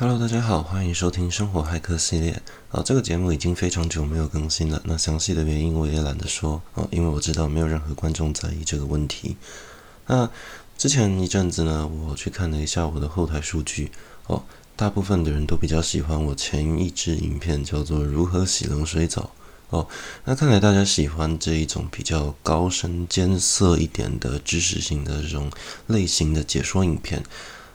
Hello，大家好，欢迎收听生活骇客系列。啊，这个节目已经非常久没有更新了。那详细的原因我也懒得说啊，因为我知道没有任何观众在意这个问题。那之前一阵子呢，我去看了一下我的后台数据哦，大部分的人都比较喜欢我前一支影片，叫做《如何洗冷水澡》哦。那看来大家喜欢这一种比较高深艰涩一点的知识性的这种类型的解说影片。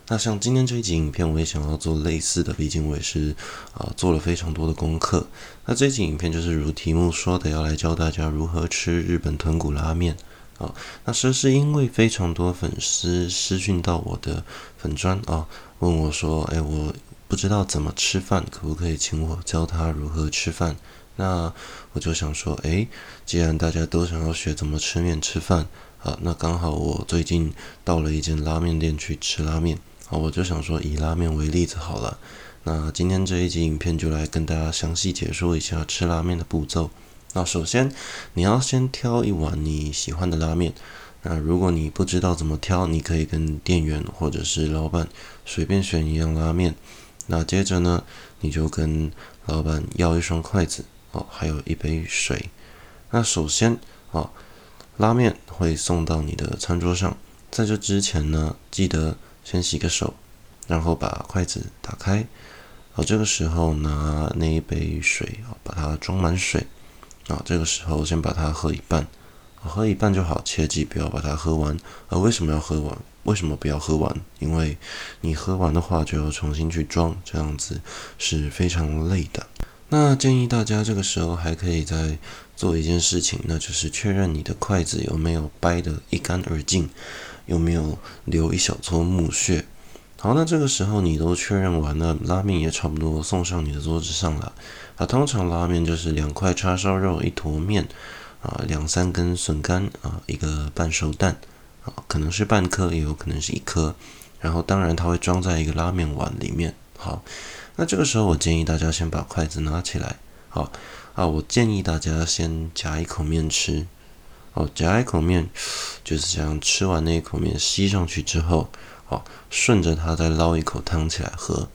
那像今天这一集影片，我也想要做类似的，毕竟我也是啊、做了非常多的功课。那这一集影片就是如题目说的，要来教大家如何吃日本豚骨拉面啊。那这是因为非常多粉丝私讯到我的粉专啊，问我说：“哎，我不知道怎么吃饭，可不可以请我教他如何吃饭？”那我就想说：“哎，既然大家都想要学怎么吃面吃饭啊，那刚好我最近到了一间拉面店去吃拉面。”好，我就想说以拉面为例子好了。那今天这一集影片就来跟大家详细解说一下吃拉面的步骤。那首先你要先挑一碗你喜欢的拉面。那如果你不知道怎么挑，你可以跟店员或者是老板随便选一样拉面。那接着呢，你就跟老板要一双筷子哦，还有一杯水。那首先哦，拉面会送到你的餐桌上，在这之前呢，记得。先洗个手，然后把筷子打开，好，这个时候拿那一杯水啊，把它装满水，啊，这个时候先把它喝一半，喝一半就好，切记不要把它喝完。啊，为什么要喝完？为什么不要喝完？因为你喝完的话就要重新去装，这样子是非常累的。那建议大家这个时候还可以再做一件事情，那就是确认你的筷子有没有掰得一干二净。有没有留一小撮木屑？好，那这个时候你都确认完了，拉面也差不多送上你的桌子上了。啊，通常拉面就是两块叉烧肉，一坨面，啊，两三根笋干，啊，一个半熟蛋，啊，可能是半颗，也有可能是一颗。然后当然它会装在一个拉面碗里面。好，那这个时候我建议大家先把筷子拿起来。好，啊，我建议大家先夹一口面吃。好，夹一口面，就是这样。吃完那一口面，吸上去之后，好，顺着它再捞一口汤起来喝。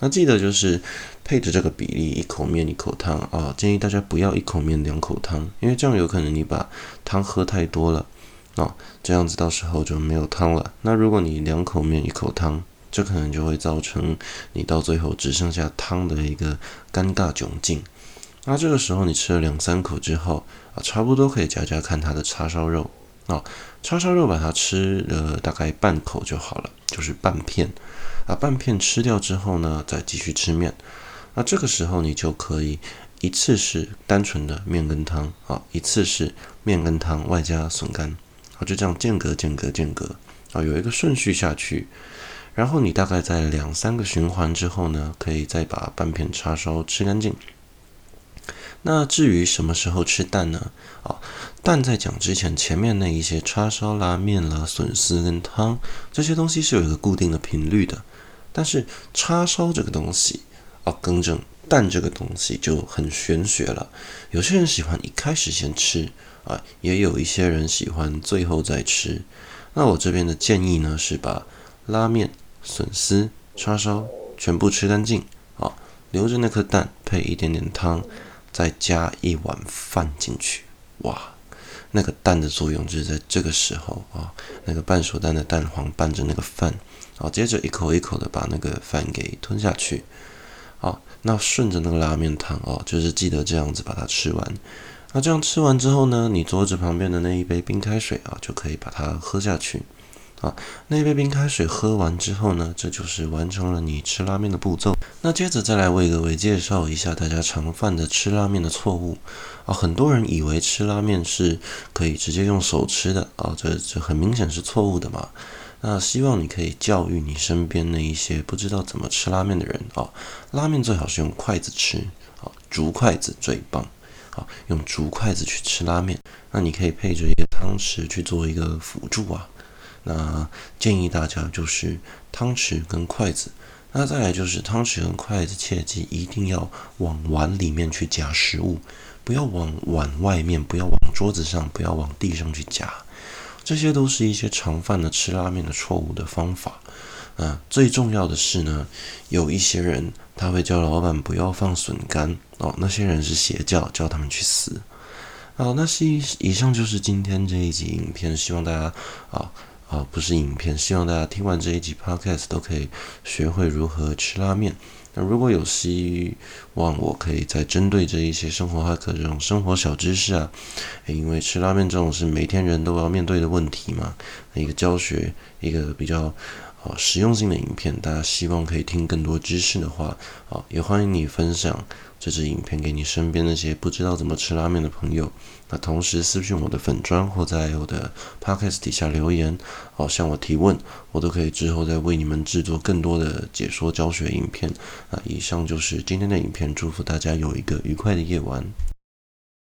那记得就是配着这个比例，一口面一口汤啊。建议大家不要一口面两口汤，因为这样有可能你把汤喝太多了啊，这样子到时候就没有汤了。那如果你两口面一口汤，这可能就会造成你到最后只剩下汤的一个尴尬窘境。那这个时候你吃了两三口之后啊，差不多可以夹夹看它的叉烧肉啊，叉烧肉把它吃了大概半口就好了，就是半片啊，半片吃掉之后呢，再继续吃面。那这个时候你就可以一次是单纯的面跟汤啊，一次是面跟汤外加笋干啊，就这样间隔间隔间隔啊，有一个顺序下去。然后你大概在两三个循环之后呢，可以再把半片叉烧吃干净。那至于什么时候吃蛋呢？啊，蛋在讲之前，前面那一些叉烧啦、面啦、笋丝跟汤这些东西是有一个固定的频率的。但是叉烧这个东西，啊，更正，蛋这个东西就很玄学了。有些人喜欢一开始先吃，啊，也有一些人喜欢最后再吃。那我这边的建议呢，是把拉面、笋丝、叉烧全部吃干净，啊，留着那颗蛋配一点点汤。再加一碗饭进去，哇，那个蛋的作用就是在这个时候啊，那个半熟蛋的蛋黄拌着那个饭，好，接着一口一口的把那个饭给吞下去，好，那顺着那个拉面汤哦，就是记得这样子把它吃完。那这样吃完之后呢，你桌子旁边的那一杯冰开水啊，就可以把它喝下去。啊，那一杯冰开水喝完之后呢，这就是完成了你吃拉面的步骤。那接着再来为各位介绍一下大家常犯的吃拉面的错误。啊，很多人以为吃拉面是可以直接用手吃的啊，这这很明显是错误的嘛。那希望你可以教育你身边的一些不知道怎么吃拉面的人啊，拉面最好是用筷子吃啊，竹筷子最棒啊，用竹筷子去吃拉面。那你可以配着一个汤匙去做一个辅助啊。那建议大家就是汤匙跟筷子，那再来就是汤匙跟筷子，切记一定要往碗里面去夹食物，不要往碗外面，不要往桌子上，不要往地上去夹，这些都是一些常犯的吃拉面的错误的方法。啊，最重要的是呢，有一些人他会叫老板不要放笋干哦，那些人是邪教，叫他们去死。好，那是以上就是今天这一集影片，希望大家啊啊不是影片，希望大家听完这一集 podcast 都可以学会如何吃拉面。那如果有希望，我可以再针对这一些生活骇客这种生活小知识啊，因为吃拉面这种是每天人都要面对的问题嘛，一个教学，一个比较。好，实用性的影片，大家希望可以听更多知识的话，好，也欢迎你分享这支影片给你身边那些不知道怎么吃拉面的朋友。那同时私讯我的粉砖或在我的 podcast 底下留言，好，向我提问，我都可以之后再为你们制作更多的解说教学影片。啊以上就是今天的影片，祝福大家有一个愉快的夜晚。